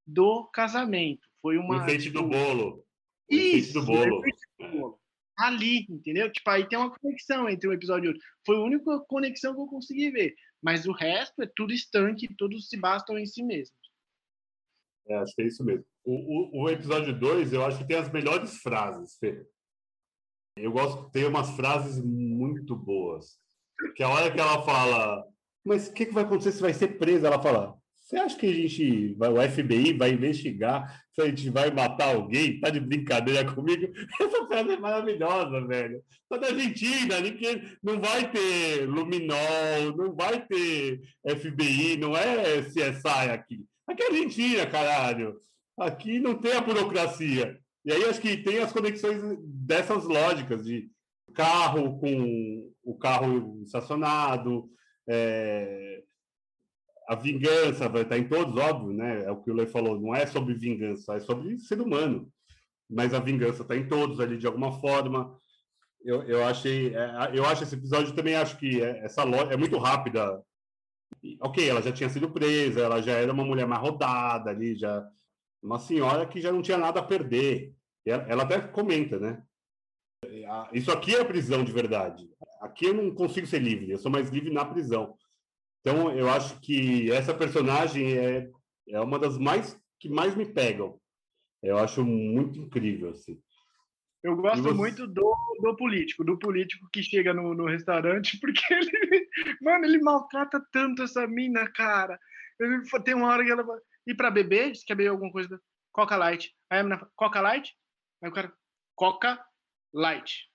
do casamento. Foi uma. O enfeite do bolo. Isso, do bolo. do bolo. Ali, entendeu? Tipo, aí tem uma conexão entre um episódio e outro. Foi a única conexão que eu consegui ver. Mas o resto é tudo estanque, todos se bastam em si mesmos. É, acho que é isso mesmo. O, o, o episódio 2, eu acho que tem as melhores frases, Fê. Eu gosto de ter umas frases muito boas. Que a hora que ela fala, mas o que, que vai acontecer se vai ser presa? Ela fala, você acha que a gente, vai, o FBI vai investigar se a gente vai matar alguém? Tá de brincadeira comigo? Essa frase é maravilhosa, velho. Tá da Argentina, ninguém, não vai ter Luminol, não vai ter FBI, não é CSI aqui. Aqui é Argentina, caralho. Aqui não tem a burocracia. E aí acho que tem as conexões dessas lógicas de carro com o carro estacionado, é, a vingança vai estar em todos, óbvio, né? É o que o Lê falou, não é sobre vingança, é sobre ser humano. Mas a vingança está em todos ali de alguma forma. Eu, eu achei, é, eu acho esse episódio também acho que é, essa é muito rápida. Ok, ela já tinha sido presa, ela já era uma mulher mais rodada ali, já uma senhora que já não tinha nada a perder. Ela, ela até comenta, né? Isso aqui é a prisão de verdade. Aqui eu não consigo ser livre, eu sou mais livre na prisão. Então, eu acho que essa personagem é, é uma das mais que mais me pegam. Eu acho muito incrível, assim. Eu gosto você... muito do, do político, do político que chega no, no restaurante, porque ele, mano, ele maltrata tanto essa mina, cara. Ele, tem uma hora que ela vai ir para beber, que quer beber alguma coisa, Coca Light. Aí a menina Coca Light? Aí o cara, Coca Light.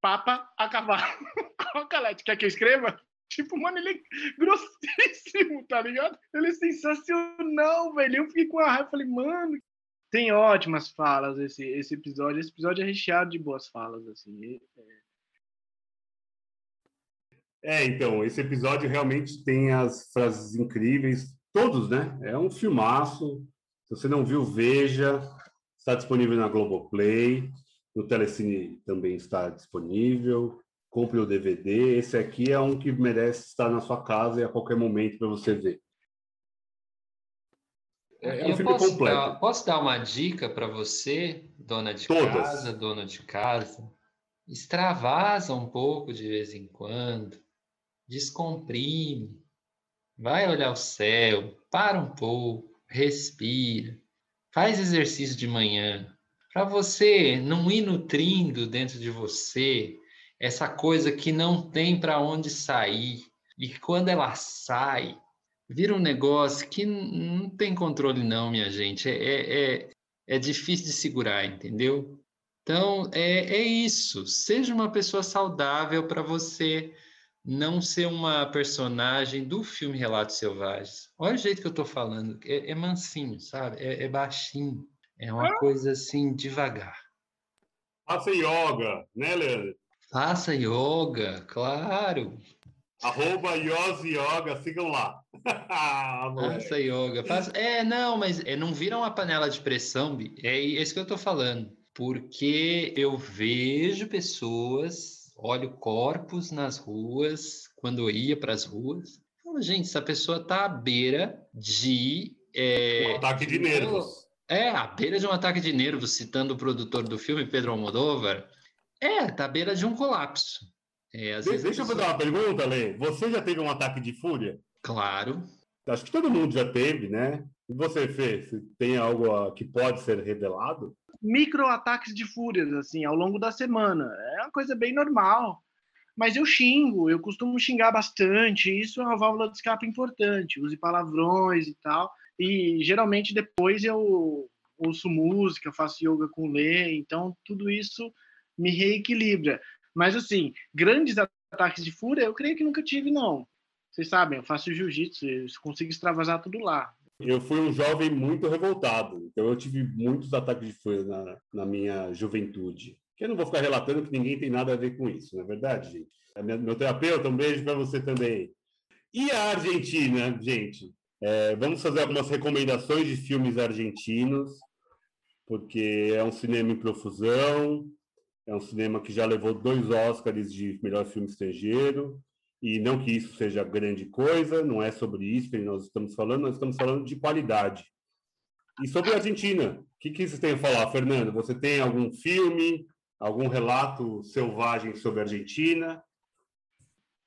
Papa a cavalo. Coca Light. Quer que eu escreva? Tipo, mano, ele é grossíssimo, tá ligado? Ele é sensacional, velho. Eu fiquei com a raiva, falei, mano, tem ótimas falas esse, esse episódio. Esse episódio é recheado de boas falas, assim. É... é, então, esse episódio realmente tem as frases incríveis, todos, né? É um filmaço. Se você não viu, veja. Está disponível na Globoplay. No Telecine também está disponível compre o DVD. Esse aqui é um que merece estar na sua casa e a qualquer momento para você ver. É, é um filme posso completo. Dar, posso dar uma dica para você, dona de Todas. casa, dona de casa? Extravasa um pouco de vez em quando, descomprime, vai olhar o céu, para um pouco, respira, faz exercício de manhã, para você não ir nutrindo dentro de você essa coisa que não tem para onde sair e quando ela sai vira um negócio que não tem controle não, minha gente. É, é, é, é difícil de segurar, entendeu? Então, é, é isso. Seja uma pessoa saudável para você não ser uma personagem do filme Relatos Selvagens. Olha o jeito que eu estou falando. É, é, mansinho, sabe? É, é baixinho. É uma coisa assim, devagar. Faça yoga, né, Leandro? Faça yoga, claro. Arroba Yoga, sigam lá. Faça yoga. Faça... É, não, mas é, não vira uma panela de pressão, Bi. É isso que eu tô falando. Porque eu vejo pessoas, olho corpos nas ruas, quando eu ia para as ruas. gente, essa pessoa está à beira de. É, um ataque de nervos. É, à beira de um ataque de nervos, citando o produtor do filme, Pedro Almodóvar. É, está à beira de um colapso. É, de deixa eu fazer uma pergunta, Lê. Você já teve um ataque de fúria? Claro. Acho que todo mundo já teve, né? E você, Fê, tem algo que pode ser revelado? Micro ataques de fúria, assim, ao longo da semana. É uma coisa bem normal mas eu xingo, eu costumo xingar bastante, isso é uma válvula de escape importante, use palavrões e tal, e geralmente depois eu ouço música, faço yoga com Lê, então tudo isso me reequilibra. Mas assim, grandes ataques de fúria, eu creio que nunca tive, não. Vocês sabem, eu faço jiu-jitsu, eu consigo extravasar tudo lá. Eu fui um jovem muito revoltado, então eu tive muitos ataques de fúria na, na minha juventude. Eu não vou ficar relatando que ninguém tem nada a ver com isso, não é verdade, gente? É meu terapeuta, um beijo para você também. E a Argentina, gente? É, vamos fazer algumas recomendações de filmes argentinos, porque é um cinema em profusão, é um cinema que já levou dois Oscars de melhor filme estrangeiro, e não que isso seja grande coisa, não é sobre isso que nós estamos falando, nós estamos falando de qualidade. E sobre a Argentina, o que, que vocês têm a falar, Fernando? Você tem algum filme, algum relato selvagem sobre a Argentina?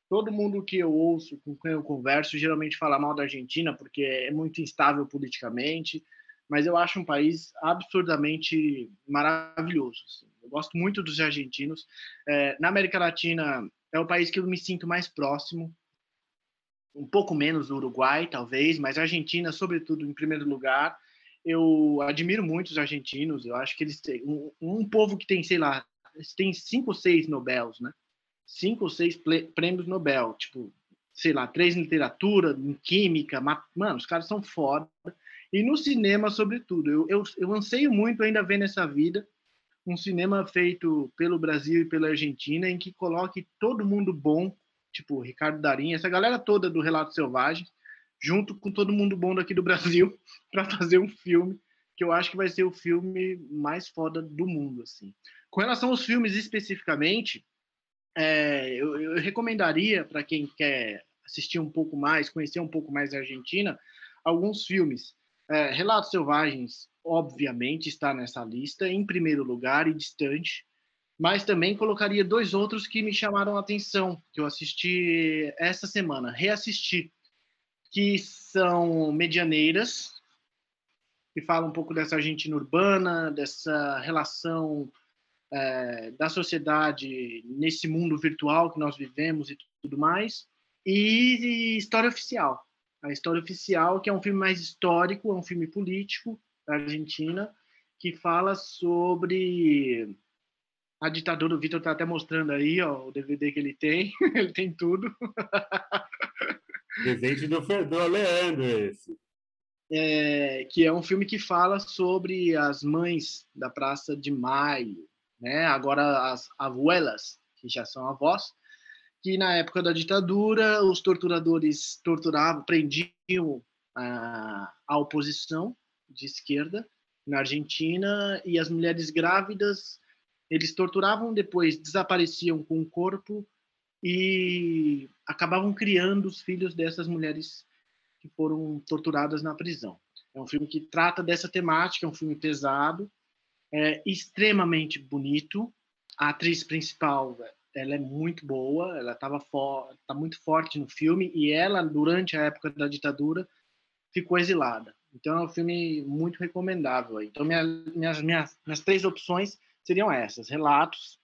Todo mundo que eu ouço, com quem eu converso, geralmente fala mal da Argentina porque é muito instável politicamente, mas eu acho um país absurdamente maravilhoso. Assim. Eu gosto muito dos argentinos. É, na América Latina, é o país que eu me sinto mais próximo, um pouco menos do Uruguai, talvez, mas a Argentina, sobretudo, em primeiro lugar eu admiro muito os argentinos. Eu acho que eles têm um, um povo que tem, sei lá, têm cinco ou seis Nobels, né? Cinco ou seis prêmios Nobel, tipo, sei lá, três em literatura, em química, mano, os caras são foda. E no cinema, sobretudo, eu, eu, eu anseio muito ainda ver nessa vida um cinema feito pelo Brasil e pela Argentina em que coloque todo mundo bom, tipo Ricardo Darim, essa galera toda do Relato Selvagem, junto com todo mundo bom daqui do Brasil, para fazer um filme que eu acho que vai ser o filme mais foda do mundo, assim. Com relação aos filmes especificamente, é, eu, eu, recomendaria para quem quer assistir um pouco mais, conhecer um pouco mais a Argentina, alguns filmes. É, Relatos Selvagens, obviamente, está nessa lista, em primeiro lugar e distante, mas também colocaria dois outros que me chamaram a atenção, que eu assisti essa semana, reassisti que são medianeiras, que falam um pouco dessa Argentina urbana, dessa relação é, da sociedade nesse mundo virtual que nós vivemos e tudo mais, e História Oficial. A História Oficial, que é um filme mais histórico, é um filme político da Argentina, que fala sobre a ditadura. O Vitor está até mostrando aí ó, o DVD que ele tem, ele tem tudo. Presente do Ferdor Leandro, esse. É, que é um filme que fala sobre as mães da Praça de Maio, né? agora as abuelas, que já são avós, que na época da ditadura os torturadores torturavam, prendiam a, a oposição de esquerda na Argentina e as mulheres grávidas eles torturavam depois desapareciam com o corpo e acabavam criando os filhos dessas mulheres que foram torturadas na prisão. É um filme que trata dessa temática, é um filme pesado, é extremamente bonito. A atriz principal, ela é muito boa, ela estava tá muito forte no filme e ela durante a época da ditadura ficou exilada. Então é um filme muito recomendável. Então minha, minhas, minhas, minhas três opções seriam essas: relatos,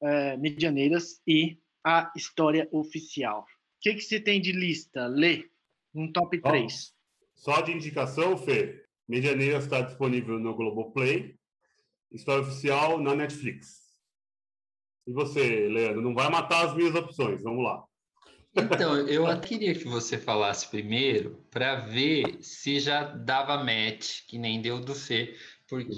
é, medianeiras e a história oficial. O que, que você tem de lista? Lê um top 3. Só de indicação, Fê. Medianeira está disponível no Globoplay. História oficial na Netflix. E você, Leandro, não vai matar as minhas opções. Vamos lá. Então, eu queria que você falasse primeiro para ver se já dava match, que nem deu do Fê, porque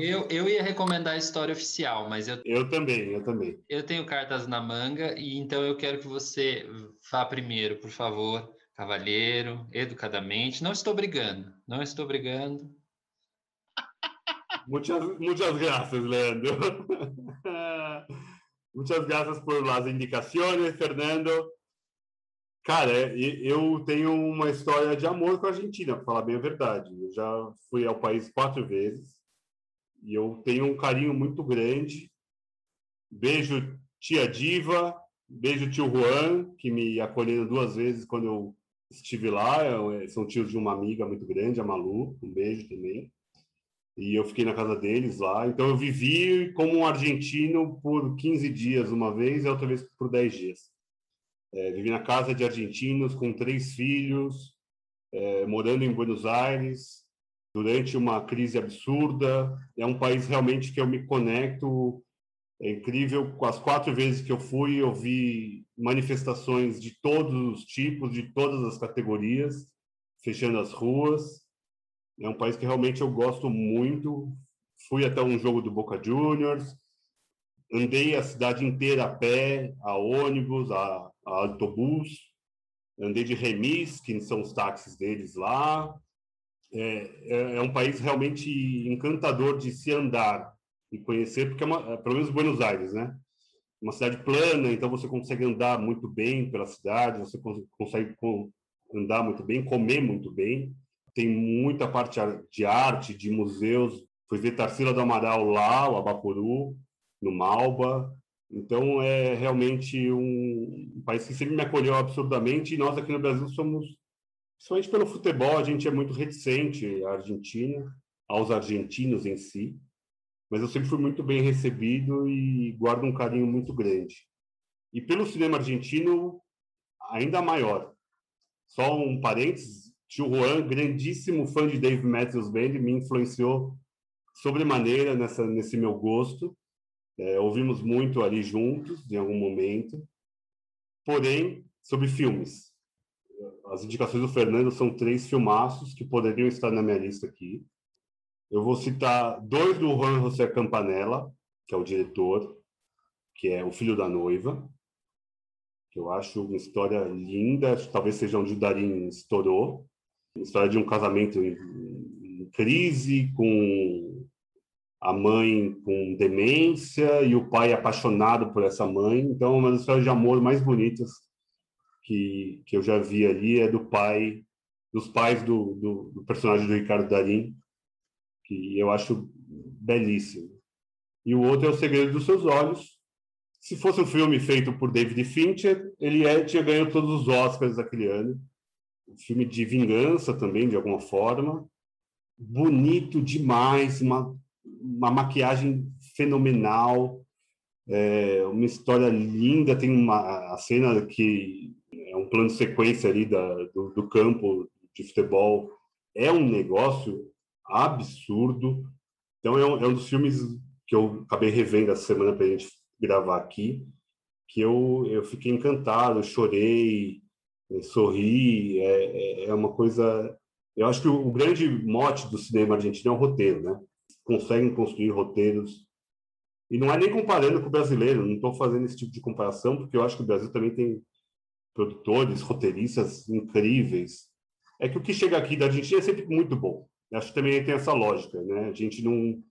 Eu, eu ia recomendar a história oficial, mas eu. Eu também, eu também. Eu tenho cartas na manga, e então eu quero que você vá primeiro, por favor, cavalheiro, educadamente. Não estou brigando, não estou brigando. Muchas, muchas gracias, Leandro. muchas gracias por las indicaciones, Fernando. Cara, eu tenho uma história de amor com a Argentina, para falar bem a verdade. Eu já fui ao país quatro vezes e eu tenho um carinho muito grande. Beijo tia Diva, beijo tio Juan, que me acolheram duas vezes quando eu estive lá. São tios de uma amiga muito grande, a Malu. Um beijo também. E eu fiquei na casa deles lá. Então eu vivi como um argentino por 15 dias uma vez e outra vez por 10 dias. É, vivi na casa de argentinos com três filhos, é, morando em Buenos Aires, durante uma crise absurda. É um país realmente que eu me conecto. É incrível. As quatro vezes que eu fui, eu vi manifestações de todos os tipos, de todas as categorias, fechando as ruas. É um país que realmente eu gosto muito. Fui até um jogo do Boca Juniors, andei a cidade inteira a pé, a ônibus, a, a autobus, andei de remis, que são os táxis deles lá. É, é, é, um país realmente encantador de se andar e conhecer, porque é uma, é, pelo menos Buenos Aires, né? Uma cidade plana, então você consegue andar muito bem pela cidade, você consegue andar muito bem, comer muito bem. Tem muita parte de arte, de museus. Fui ver Tarsila do Amaral lá, o Abapuru, no Malba. Então, é realmente um país que sempre me acolheu absurdamente e nós aqui no Brasil somos, principalmente pelo futebol, a gente é muito reticente à Argentina, aos argentinos em si, mas eu sempre fui muito bem recebido e guardo um carinho muito grande. E pelo cinema argentino, ainda maior. Só um parênteses, tio Juan, grandíssimo fã de Dave Matthews Band, me influenciou sobremaneira nessa, nesse meu gosto. É, ouvimos muito ali juntos, em algum momento. Porém, sobre filmes. As indicações do Fernando são três filmaços que poderiam estar na minha lista aqui. Eu vou citar dois do Juan José Campanella, que é o diretor, que é O Filho da Noiva, que eu acho uma história linda, talvez seja onde o Darim estourou. História de um casamento em, em crise, com a mãe com demência e o pai apaixonado por essa mãe. Então, uma das histórias de amor mais bonitas que, que eu já vi ali é do pai, dos pais do, do, do personagem do Ricardo Darim, que eu acho belíssimo. E o outro é O Segredo dos Seus Olhos. Se fosse um filme feito por David Fincher, ele é, tinha ganho todos os Oscars daquele ano. Filme de vingança também, de alguma forma. Bonito demais, uma uma maquiagem fenomenal, é, uma história linda. Tem uma a cena que é um plano sequência ali da, do, do campo de futebol. É um negócio absurdo. Então, é um, é um dos filmes que eu acabei revendo essa semana para a gente gravar aqui, que eu, eu fiquei encantado, chorei, sorri. É, é, é uma coisa. Eu acho que o grande mote do cinema argentino é o roteiro, né? conseguem construir roteiros. E não é nem comparando com o brasileiro, não estou fazendo esse tipo de comparação, porque eu acho que o Brasil também tem produtores, roteiristas incríveis. É que o que chega aqui da Argentina é sempre muito bom. Eu acho que também tem essa lógica, né? A gente não,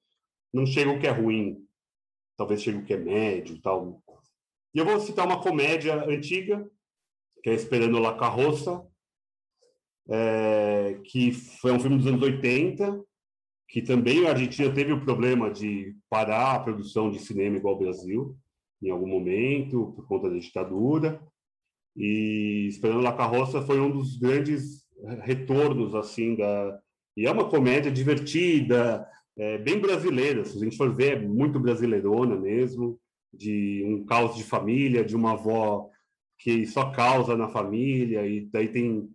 não chega o que é ruim, talvez chegue o que é médio tal. E eu vou citar uma comédia antiga, que é Esperando La Carroça, é, que foi um filme dos anos 80, que também a Argentina teve o problema de parar a produção de cinema igual ao Brasil, em algum momento, por conta da ditadura. E Esperando La Carroça foi um dos grandes retornos, assim, da... E é uma comédia divertida, é, bem brasileira, se a gente for ver, é muito brasileirona mesmo, de um caos de família, de uma avó que só causa na família, e daí tem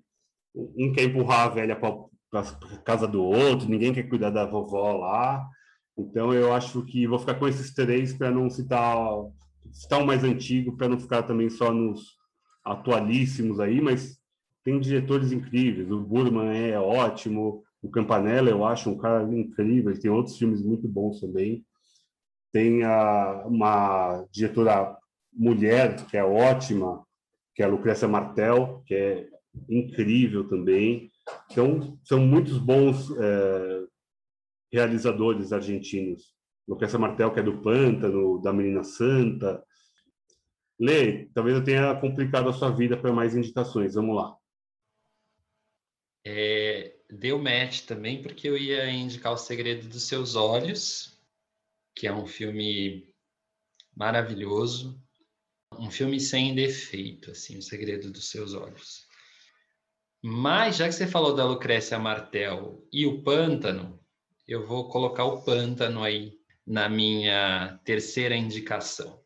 um quer empurrar a velha para casa do outro, ninguém quer cuidar da vovó lá. Então eu acho que vou ficar com esses três para não citar, citar o mais antigo, para não ficar também só nos atualíssimos aí, mas tem diretores incríveis. O Burman é ótimo, o Campanella eu acho um cara incrível, tem outros filmes muito bons também. Tem a, uma diretora mulher que é ótima, que é a Lucrécia Martel, que é incrível também. Então, são muitos bons é, realizadores argentinos. Lucrécia Martel, que é do Pântano, da Menina Santa. Lê, talvez eu tenha complicado a sua vida para mais indicações. Vamos lá. É, deu match também, porque eu ia indicar O Segredo dos Seus Olhos, que é um filme maravilhoso, um filme sem defeito, assim, O Segredo dos Seus Olhos. Mas, já que você falou da Lucrécia Martel e o Pântano, eu vou colocar o Pântano aí na minha terceira indicação.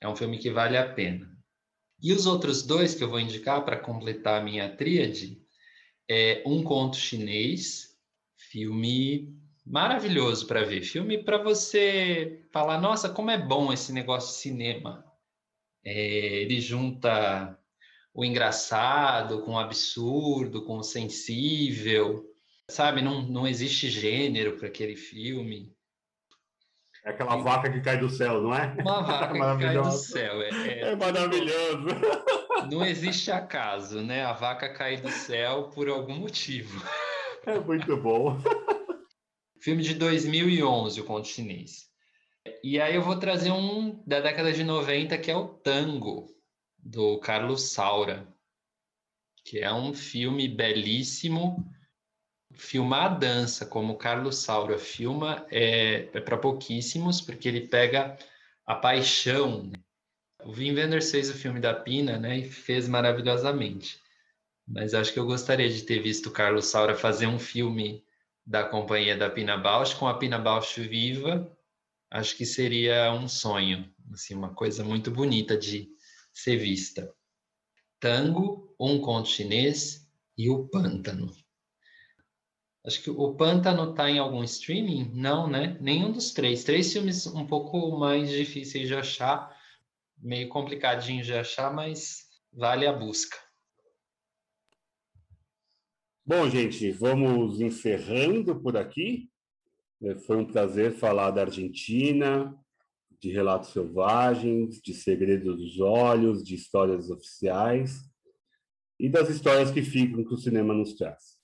É um filme que vale a pena. E os outros dois que eu vou indicar para completar a minha tríade é Um Conto Chinês, filme maravilhoso para ver. Filme para você falar, nossa, como é bom esse negócio de cinema. É, ele junta o engraçado com o absurdo, com o sensível, sabe? Não, não existe gênero para aquele filme. É aquela e... vaca que cai do céu, não é? Uma vaca que cai do céu. É, é... é maravilhoso. Não existe acaso, né? A vaca cai do céu por algum motivo. É muito bom. Filme de 2011, o Conto Chinês. E aí eu vou trazer um da década de 90, que é o Tango, do Carlos Saura, que é um filme belíssimo. Filmar a dança, como Carlos Saura filma, é, é para pouquíssimos, porque ele pega a paixão. Né? O Wim Wenders fez o filme da Pina, né, e fez maravilhosamente. Mas acho que eu gostaria de ter visto o Carlos Saura fazer um filme da companhia da Pina Bausch com a Pina Bausch viva. Acho que seria um sonho, assim, uma coisa muito bonita de ser vista. Tango, Um Conto Chinês e O Pântano. Acho que o Pântano está em algum streaming? Não, né? Nenhum dos três. Três filmes um pouco mais difíceis de achar, meio complicadinho de achar, mas vale a busca. Bom, gente, vamos encerrando por aqui. É, foi um prazer falar da Argentina, de relatos selvagens, de segredos dos olhos, de histórias oficiais e das histórias que ficam que o cinema nos traz.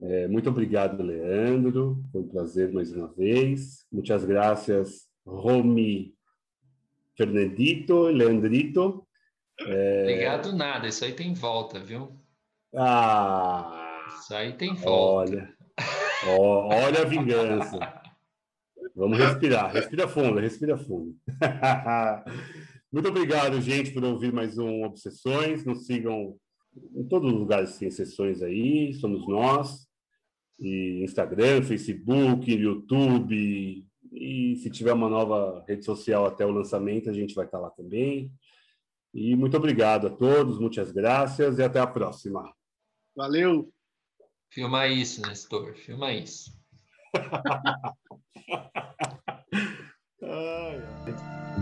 É, muito obrigado, Leandro. Foi um prazer mais uma vez. Muitas graças, Romi Fernandito, Leandrito. É... Obrigado nada, isso aí tem volta, viu? Ah! Isso aí tem volta. Olha, olha a vingança. Vamos respirar, respira fundo, respira fundo. Muito obrigado, gente, por ouvir mais um Obsessões. Nos sigam em todos os lugares tem sessões aí, somos nós. E Instagram, Facebook, YouTube, e se tiver uma nova rede social até o lançamento, a gente vai estar lá também. E muito obrigado a todos, muitas graças e até a próxima. Valeu! Filma isso, Nestor, filma isso. ai, ai.